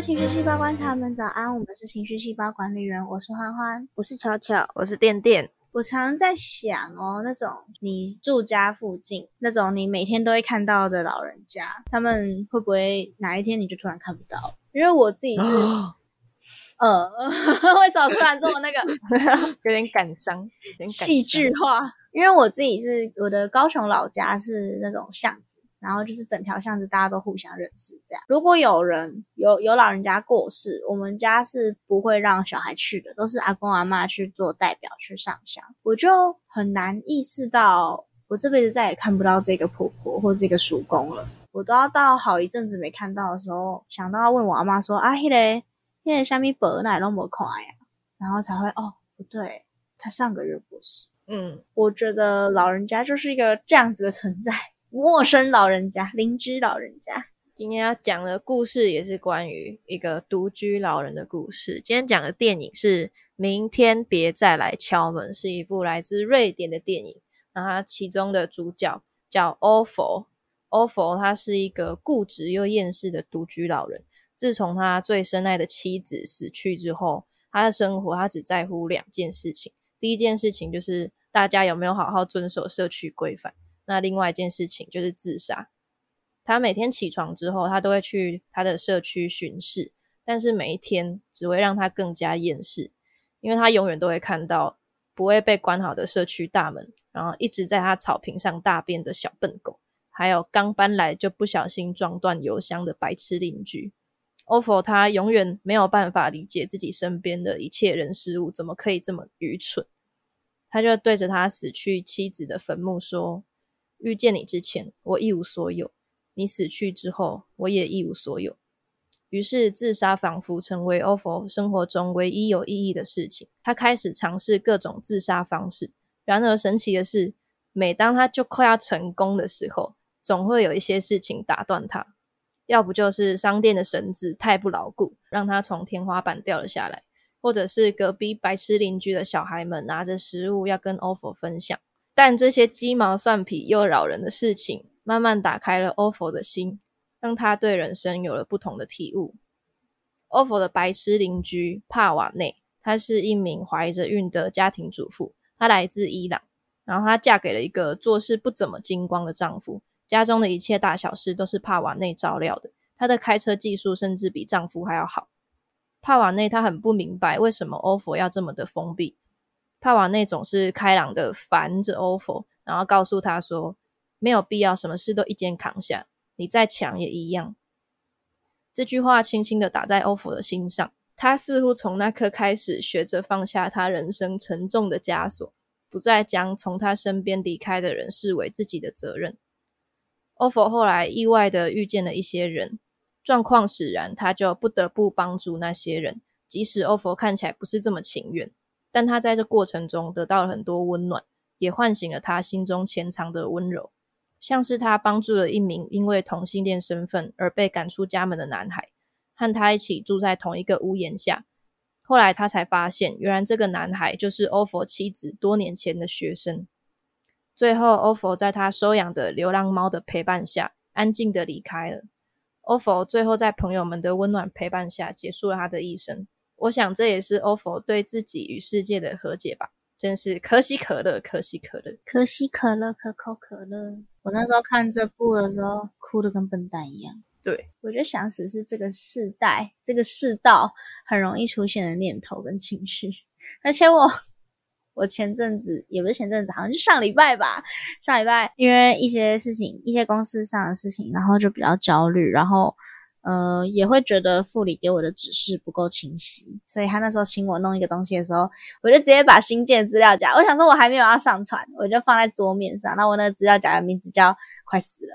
位情绪细胞观察们早安，我们是情绪细胞管理员，我是欢欢，我是巧巧，我是电电。我常在想哦，那种你住家附近那种你每天都会看到的老人家，他们会不会哪一天你就突然看不到？因为我自己是，呃，为什么突然这么那个，有点感伤，戏剧化？因为我自己是我的高雄老家是那种巷子，然后就是整条巷子大家都互相认识。这样，如果有人有有老人家过世，我们家是不会让小孩去的，都是阿公阿妈去做代表去上香。我就很难意识到，我这辈子再也看不到这个婆婆或这个叔公了。我都要到好一阵子没看到的时候，想到要问我阿妈说：“啊，迄个现在虾米伯奶那么快呀？”然后才会哦，不对，他上个月过世。嗯，我觉得老人家就是一个这样子的存在，陌生老人家、邻居老人家。今天要讲的故事也是关于一个独居老人的故事。今天讲的电影是《明天别再来敲门》，是一部来自瑞典的电影。那它其中的主角叫 Awful，Awful，他是一个固执又厌世的独居老人。自从他最深爱的妻子死去之后，他的生活他只在乎两件事情。第一件事情就是。大家有没有好好遵守社区规范？那另外一件事情就是自杀。他每天起床之后，他都会去他的社区巡视，但是每一天只会让他更加厌世，因为他永远都会看到不会被关好的社区大门，然后一直在他草坪上大便的小笨狗，还有刚搬来就不小心撞断油箱的白痴邻居。欧佛他永远没有办法理解自己身边的一切人事物怎么可以这么愚蠢。他就对着他死去妻子的坟墓说：“遇见你之前，我一无所有；你死去之后，我也一无所有。”于是，自杀仿佛成为欧佛生活中唯一有意义的事情。他开始尝试各种自杀方式。然而，神奇的是，每当他就快要成功的时候，总会有一些事情打断他。要不就是商店的绳子太不牢固，让他从天花板掉了下来。或者是隔壁白痴邻居的小孩们拿着食物要跟 Ofo 分享，但这些鸡毛蒜皮又扰人的事情，慢慢打开了 Ofo 的心，让他对人生有了不同的体悟。Ofo 的白痴邻居帕瓦内，她是一名怀着孕的家庭主妇，她来自伊朗，然后她嫁给了一个做事不怎么精光的丈夫，家中的一切大小事都是帕瓦内照料的，她的开车技术甚至比丈夫还要好。帕瓦内她很不明白为什么欧佛要这么的封闭。帕瓦内总是开朗的烦着欧佛，然后告诉他说：“没有必要什么事都一肩扛下，你再强也一样。”这句话轻轻的打在欧佛的心上，他似乎从那刻开始学着放下他人生沉重的枷锁，不再将从他身边离开的人视为自己的责任。欧佛后来意外的遇见了一些人。状况使然，他就不得不帮助那些人，即使欧佛看起来不是这么情愿，但他在这过程中得到了很多温暖，也唤醒了他心中潜藏的温柔。像是他帮助了一名因为同性恋身份而被赶出家门的男孩，和他一起住在同一个屋檐下。后来他才发现，原来这个男孩就是欧佛妻子多年前的学生。最后，欧佛在他收养的流浪猫的陪伴下，安静的离开了。欧佛最后在朋友们的温暖陪伴下结束了他的一生。我想这也是欧佛对自己与世界的和解吧。真是可喜可乐，可喜可乐，可喜可乐，可口可乐。我那时候看这部的时候，哭的跟笨蛋一样。对，我觉得想死是这个世代、这个世道很容易出现的念头跟情绪，而且我。我前阵子也不是前阵子，好像就上礼拜吧。上礼拜因为一些事情，一些公司上的事情，然后就比较焦虑，然后呃也会觉得副理给我的指示不够清晰，所以他那时候请我弄一个东西的时候，我就直接把新建资料夹，我想说我还没有要上传，我就放在桌面上。那我那个资料夹的名字叫“快死了”，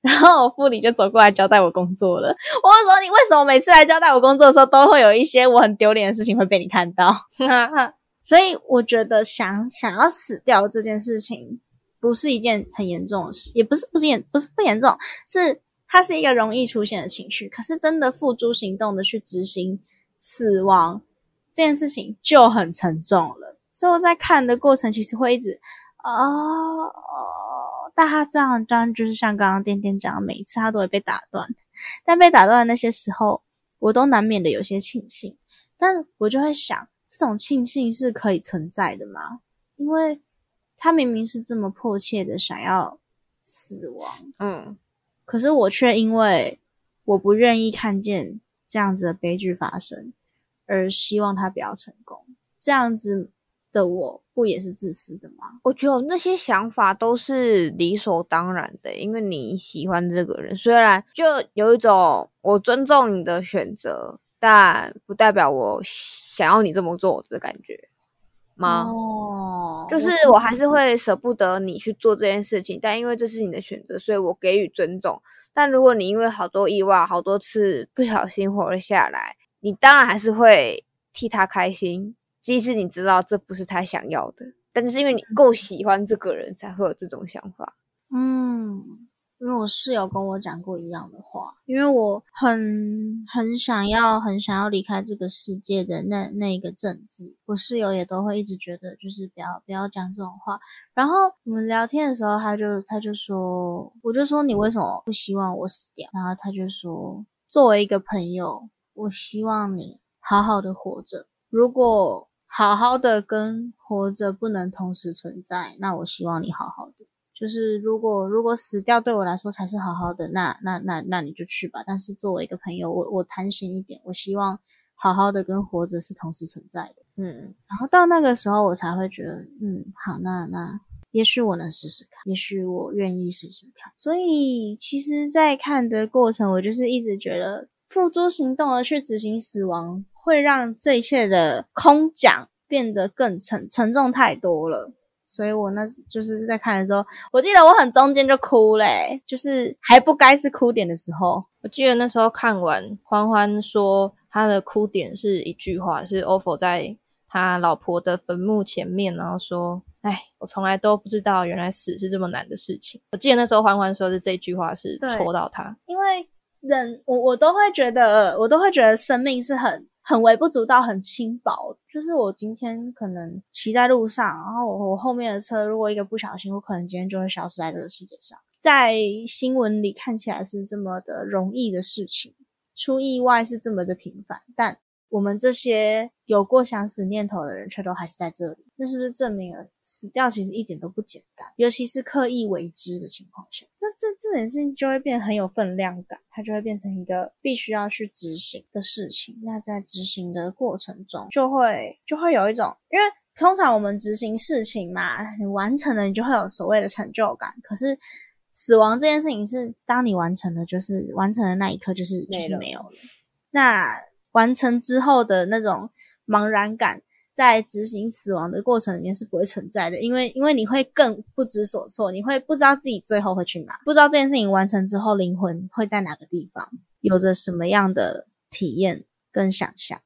然后我副理就走过来交代我工作了。我说你为什么每次来交代我工作的时候，都会有一些我很丢脸的事情会被你看到？哈哈。所以我觉得想想要死掉这件事情，不是一件很严重的事，也不是不是严不是不严重，是它是一个容易出现的情绪。可是真的付诸行动的去执行死亡这件事情就很沉重了。所以我在看的过程，其实会一直哦，但他这样当然就是像刚刚点点讲，每一次他都会被打断，但被打断的那些时候，我都难免的有些庆幸，但我就会想，这种庆幸是可以存在的吗？因为他明明是这么迫切的想要死亡，嗯，可是我却因为我不愿意看见这样子的悲剧发生，而希望他不要成功。这样子的我不也是自私的吗？我觉得那些想法都是理所当然的，因为你喜欢这个人，虽然就有一种我尊重你的选择，但不代表我想要你这么做的感觉吗？哦，就是我还是会舍不得你去做这件事情，但因为这是你的选择，所以我给予尊重。但如果你因为好多意外、好多次不小心活了下来，你当然还是会替他开心，即使你知道这不是他想要的，但是因为你够喜欢这个人，才会有这种想法。嗯，因为我室友跟我讲过一样的话，因为我很很想要、很想要离开这个世界的那那一个阵子，我室友也都会一直觉得就是不要不要讲这种话。然后我们聊天的时候，他就他就说，我就说你为什么不希望我死掉？然后他就说，作为一个朋友，我希望你好好的活着。如果好好的跟活着不能同时存在，那我希望你好好的。就是如果如果死掉对我来说才是好好的，那那那那你就去吧。但是作为一个朋友，我我贪心一点，我希望好好的跟活着是同时存在的。嗯，然后到那个时候，我才会觉得，嗯，好，那那也许我能试试看，也许我愿意试试看。所以其实，在看的过程，我就是一直觉得付诸行动而去执行死亡，会让这一切的空讲变得更沉沉重太多了。所以我那就是在看的时候，我记得我很中间就哭嘞，就是还不该是哭点的时候。我记得那时候看完，欢欢说他的哭点是一句话，是 ofo 在他老婆的坟墓前面，然后说：“哎，我从来都不知道，原来死是这么难的事情。”我记得那时候欢欢说的这句话是戳到他，因为人我我都会觉得，我都会觉得生命是很很微不足道、很轻薄。就是我今天可能骑在路上，然后我我后面的车如果一个不小心，我可能今天就会消失在这个世界上。在新闻里看起来是这么的容易的事情，出意外是这么的频繁，但我们这些有过想死念头的人却都还是在这里，那是不是证明了死掉其实一点都不简单？尤其是刻意为之的情况下，那这这件事情就会变很有分量感，它就会变成一个必须要去执行的事情。那在执行的过程中，就会就会有一种，因为通常我们执行事情嘛，你完成了，你就会有所谓的成就感。可是死亡这件事情是，当你完成了，就是完成的那一刻，就是就是没有了。那完成之后的那种茫然感，在执行死亡的过程里面是不会存在的，因为因为你会更不知所措，你会不知道自己最后会去哪，不知道这件事情完成之后灵魂会在哪个地方，有着什么样的体验跟想象。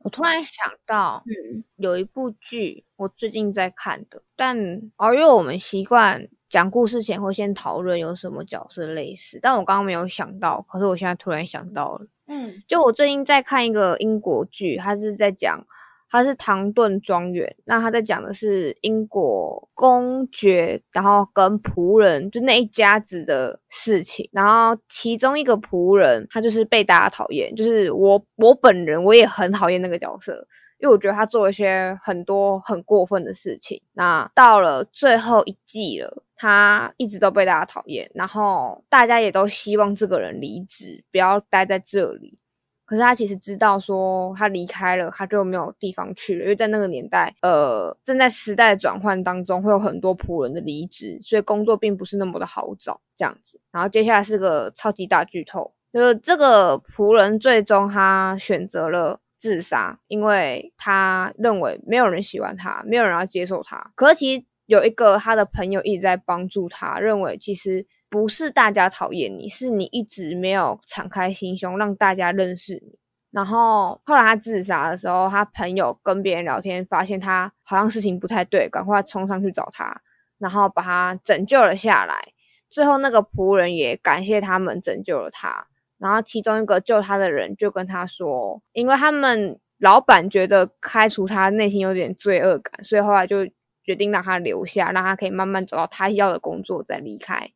我突然想到，嗯，有一部剧我最近在看的，但哦，因为我们习惯讲故事前会先讨论有什么角色类似，但我刚刚没有想到，可是我现在突然想到了。嗯，就我最近在看一个英国剧，它是在讲，他是唐顿庄园，那他在讲的是英国公爵，然后跟仆人就那一家子的事情，然后其中一个仆人他就是被大家讨厌，就是我我本人我也很讨厌那个角色。因为我觉得他做了一些很多很过分的事情。那到了最后一季了，他一直都被大家讨厌，然后大家也都希望这个人离职，不要待在这里。可是他其实知道，说他离开了，他就没有地方去了。因为在那个年代，呃，正在时代转换当中，会有很多仆人的离职，所以工作并不是那么的好找。这样子，然后接下来是个超级大剧透，就是这个仆人最终他选择了。自杀，因为他认为没有人喜欢他，没有人要接受他。可是其实有一个他的朋友一直在帮助他，认为其实不是大家讨厌你，是你一直没有敞开心胸让大家认识你。然后后来他自杀的时候，他朋友跟别人聊天，发现他好像事情不太对，赶快冲上去找他，然后把他拯救了下来。最后那个仆人也感谢他们拯救了他。然后其中一个救他的人就跟他说，因为他们老板觉得开除他内心有点罪恶感，所以后来就决定让他留下，让他可以慢慢找到他要的工作再离开。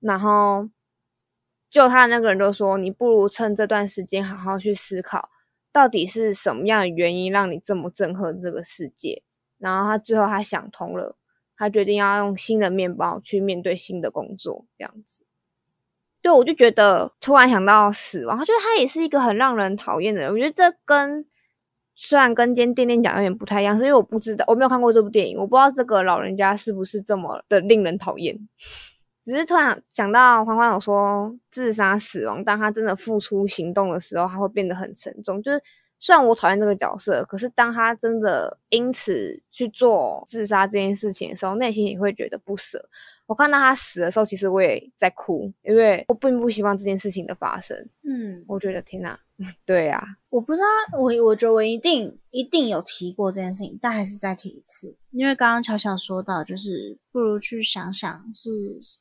然后救他的那个人就说：“你不如趁这段时间好好去思考，到底是什么样的原因让你这么憎恨这个世界。”然后他最后他想通了，他决定要用新的面包去面对新的工作，这样子。对，我就觉得突然想到死亡，他觉得他也是一个很让人讨厌的人。我觉得这跟虽然跟今天店店讲有点不太一样，是因为我不知道我没有看过这部电影，我不知道这个老人家是不是这么的令人讨厌。只是突然想到欢欢有说自杀死亡，当他真的付出行动的时候，他会变得很沉重。就是虽然我讨厌这个角色，可是当他真的因此去做自杀这件事情的时候，内心也会觉得不舍。我看到他死的时候，其实我也在哭，因为我并不希望这件事情的发生。嗯，我觉得天哪，对呀，我不知道，我我觉得我一定一定有提过这件事情，但还是再提一次，因为刚刚巧巧说到，就是不如去想想是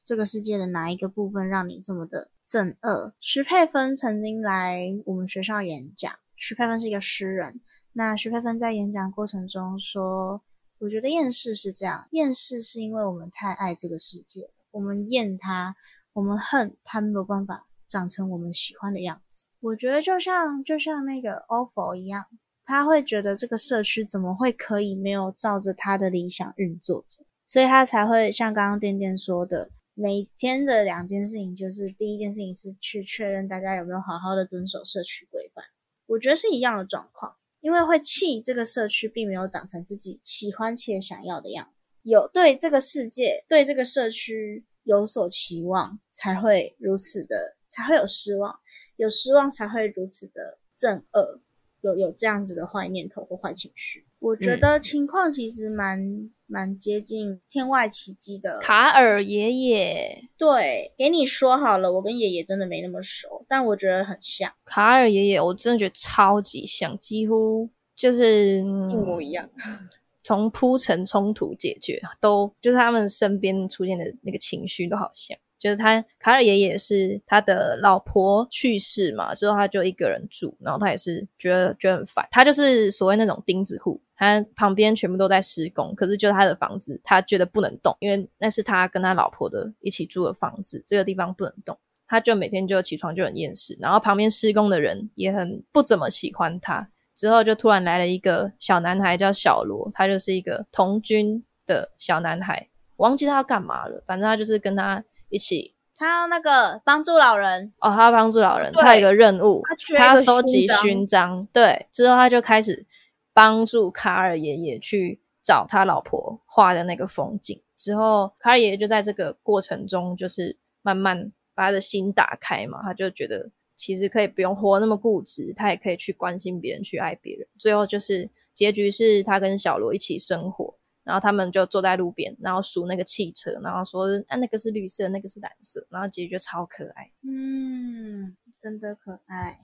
这个世界的哪一个部分让你这么的憎恶。徐佩芬曾经来我们学校演讲，徐佩芬是一个诗人，那徐佩芬在演讲过程中说。我觉得厌世是这样，厌世是因为我们太爱这个世界，我们厌它，我们恨它没有办法长成我们喜欢的样子。我觉得就像就像那个 ofo 一样，他会觉得这个社区怎么会可以没有照着他的理想运作着，所以他才会像刚刚店店说的，每天的两件事情就是第一件事情是去确认大家有没有好好的遵守社区规范，我觉得是一样的状况。因为会气这个社区并没有长成自己喜欢且想要的样子，有对这个世界、对这个社区有所期望，才会如此的，才会有失望，有失望才会如此的憎恶，有有这样子的坏念头或坏情绪。我觉得情况其实蛮蛮接近《天外奇迹》的卡尔爷爷。对，给你说好了，我跟爷爷真的没那么熟，但我觉得很像卡尔爷爷，我真的觉得超级像，几乎就是一模一样。从铺陈冲突解决，都就是他们身边出现的那个情绪都好像。就是他卡尔爷爷是他的老婆去世嘛，之后他就一个人住，然后他也是觉得觉得很烦。他就是所谓那种钉子户，他旁边全部都在施工，可是就他的房子，他觉得不能动，因为那是他跟他老婆的一起住的房子，这个地方不能动。他就每天就起床就很厌世，然后旁边施工的人也很不怎么喜欢他。之后就突然来了一个小男孩叫小罗，他就是一个童军的小男孩，忘记他要干嘛了，反正他就是跟他。一起，他要那个帮助老人哦，他要帮助老人，他有一个任务，他要收集勋章。对，之后他就开始帮助卡尔爷爷去找他老婆画的那个风景。之后，卡尔爷爷就在这个过程中，就是慢慢把他的心打开嘛，他就觉得其实可以不用活那么固执，他也可以去关心别人，去爱别人。最后就是结局是他跟小罗一起生活。然后他们就坐在路边，然后数那个汽车，然后说：“啊，那个是绿色，那个是蓝色。”然后结局就超可爱，嗯，真的可爱。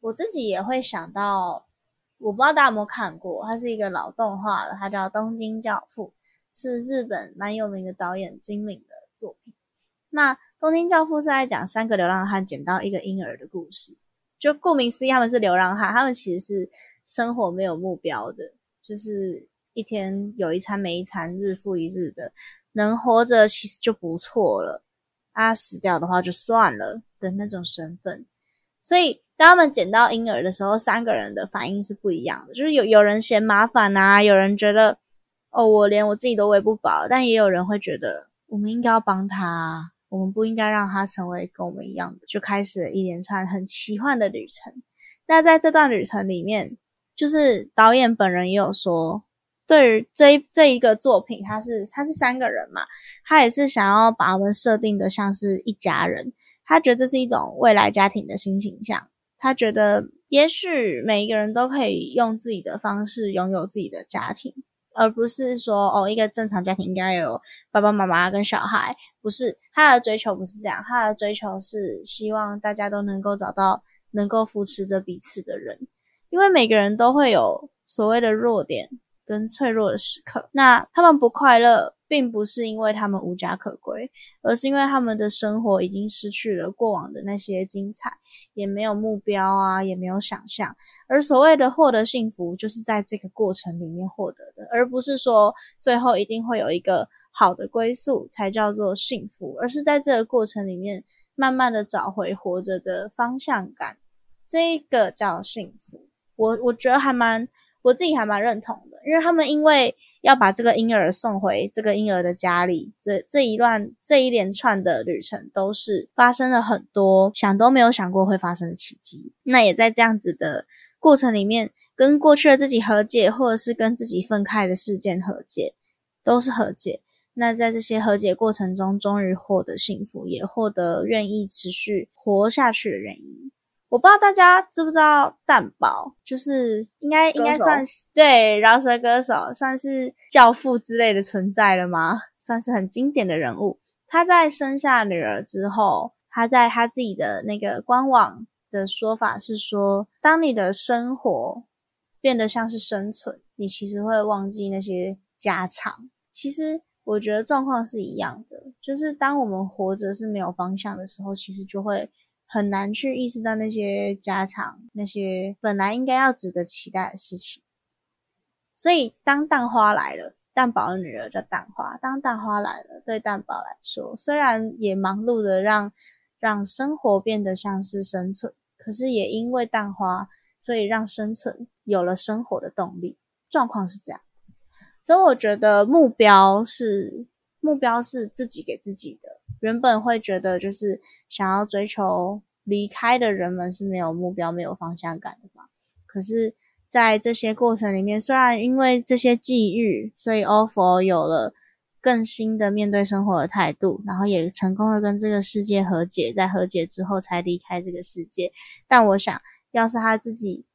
我自己也会想到，我不知道大家有没有看过，它是一个老动画了，它叫《东京教父》，是日本蛮有名的导演金敏的作品。那《东京教父》是在讲三个流浪汉捡到一个婴儿的故事。就顾名思义，他们是流浪汉，他们其实是生活没有目标的，就是。一天有一餐没一餐，日复一日的，能活着其实就不错了。啊，死掉的话就算了的那种身份。所以当他们捡到婴儿的时候，三个人的反应是不一样的。就是有有人嫌麻烦啊，有人觉得哦，我连我自己都喂不饱，但也有人会觉得我们应该要帮他，我们不应该让他成为跟我们一样的。就开始了一连串很奇幻的旅程。那在这段旅程里面，就是导演本人也有说。对于这一这一个作品，他是他是三个人嘛，他也是想要把我们设定的像是一家人，他觉得这是一种未来家庭的新形象，他觉得也许每一个人都可以用自己的方式拥有自己的家庭，而不是说哦一个正常家庭应该有爸爸妈妈跟小孩，不是他的追求不是这样，他的追求是希望大家都能够找到能够扶持着彼此的人，因为每个人都会有所谓的弱点。跟脆弱的时刻，那他们不快乐，并不是因为他们无家可归，而是因为他们的生活已经失去了过往的那些精彩，也没有目标啊，也没有想象。而所谓的获得幸福，就是在这个过程里面获得的，而不是说最后一定会有一个好的归宿才叫做幸福，而是在这个过程里面，慢慢的找回活着的方向感，这个叫幸福。我我觉得还蛮，我自己还蛮认同的，因为他们因为要把这个婴儿送回这个婴儿的家里，这这一段这一连串的旅程都是发生了很多想都没有想过会发生的奇迹。那也在这样子的过程里面，跟过去的自己和解，或者是跟自己分开的事件和解，都是和解。那在这些和解过程中，终于获得幸福，也获得愿意持续活下去的原因。我不知道大家知不知道蛋宝，就是应该应该算是对饶舌歌手，算是教父之类的存在了吗？算是很经典的人物。他在生下女儿之后，他在他自己的那个官网的说法是说，当你的生活变得像是生存，你其实会忘记那些家常。其实我觉得状况是一样的，就是当我们活着是没有方向的时候，其实就会。很难去意识到那些家常，那些本来应该要值得期待的事情。所以，当蛋花来了，蛋宝的女儿叫蛋花。当蛋花来了，对蛋宝来说，虽然也忙碌的让让生活变得像是生存，可是也因为蛋花，所以让生存有了生活的动力。状况是这样，所以我觉得目标是目标是自己给自己的。原本会觉得就是想要追求离开的人们是没有目标、没有方向感的嘛。可是，在这些过程里面，虽然因为这些际遇，所以 ofo 有了更新的面对生活的态度，然后也成功的跟这个世界和解，在和解之后才离开这个世界。但我想要是他自己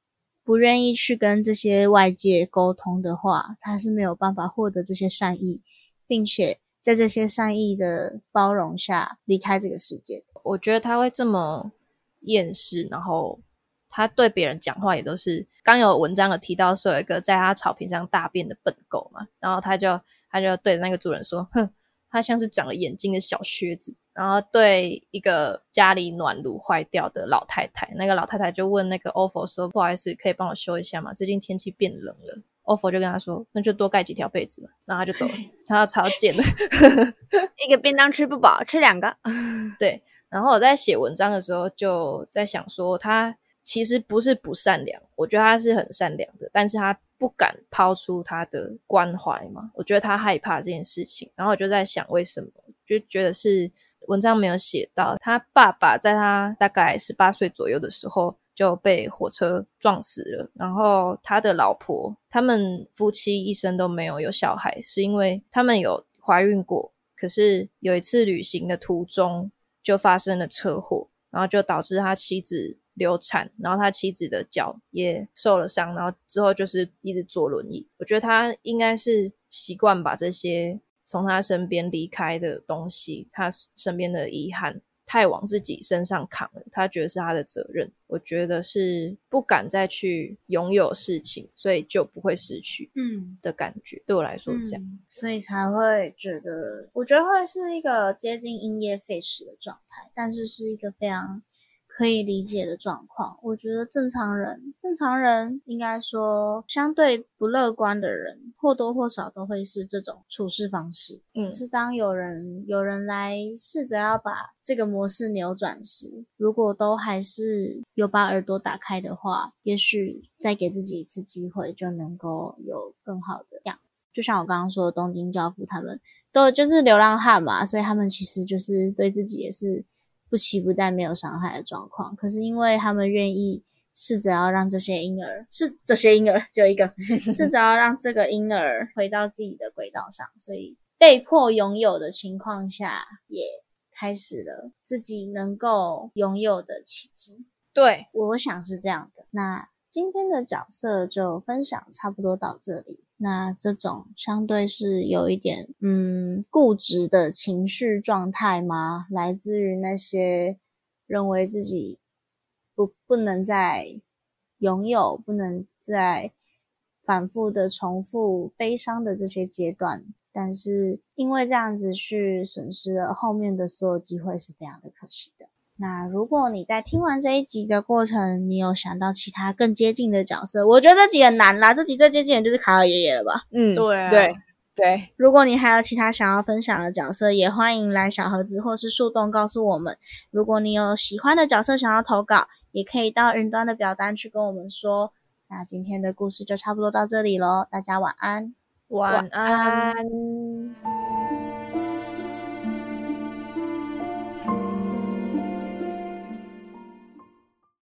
不愿意去跟这些外界沟通的话，他是没有办法获得这些善意，并且。在这些善意的包容下离开这个世界，我觉得他会这么厌世，然后他对别人讲话也都是。刚有文章有提到说有一个在他草坪上大便的笨狗嘛，然后他就他就对那个主人说：“哼，他像是长了眼睛的小靴子。”然后对一个家里暖炉坏掉的老太太，那个老太太就问那个 ofo 说：“不好意思，可以帮我修一下吗？最近天气变冷了。”ofo 就跟他说：“那就多盖几条被子嘛。”然后他就走了，他超贱的，一个便当吃不饱，吃两个。对，然后我在写文章的时候就在想说，他其实不是不善良，我觉得他是很善良的，但是他不敢抛出他的关怀嘛。我觉得他害怕这件事情，然后我就在想为什么，就觉得是文章没有写到他爸爸在他大概十八岁左右的时候。就被火车撞死了。然后他的老婆，他们夫妻一生都没有有小孩，是因为他们有怀孕过，可是有一次旅行的途中就发生了车祸，然后就导致他妻子流产，然后他妻子的脚也受了伤，然后之后就是一直坐轮椅。我觉得他应该是习惯把这些从他身边离开的东西，他身边的遗憾。太往自己身上扛了，他觉得是他的责任。我觉得是不敢再去拥有事情，所以就不会失去，嗯的感觉。对我来说这样，所以才会觉得，我觉得会是一个接近因噎废食的状态，但是是一个非常。可以理解的状况，我觉得正常人，正常人应该说相对不乐观的人，或多或少都会是这种处事方式。嗯，是当有人有人来试着要把这个模式扭转时，如果都还是有把耳朵打开的话，也许再给自己一次机会，就能够有更好的样子。就像我刚刚说的，东京教父他们都就是流浪汉嘛，所以他们其实就是对自己也是。不期不待、没有伤害的状况，可是因为他们愿意试着要让这些婴儿，是这些婴儿就一个，试着要让这个婴儿回到自己的轨道上，所以被迫拥有的情况下，也开始了自己能够拥有的奇迹。对，我想是这样的。那今天的角色就分享差不多到这里。那这种相对是有一点嗯固执的情绪状态吗？来自于那些认为自己不不能再拥有，不能再反复的重复悲伤的这些阶段，但是因为这样子去损失了后面的所有机会，是非常的可惜。那如果你在听完这一集的过程，你有想到其他更接近的角色？我觉得这集很难啦，这集最接近的就是卡尔爷爷了吧？嗯，对对对，如果你还有其他想要分享的角色，也欢迎来小盒子或是树洞告诉我们。如果你有喜欢的角色想要投稿，也可以到云端的表单去跟我们说。那今天的故事就差不多到这里喽，大家晚安。晚安。安。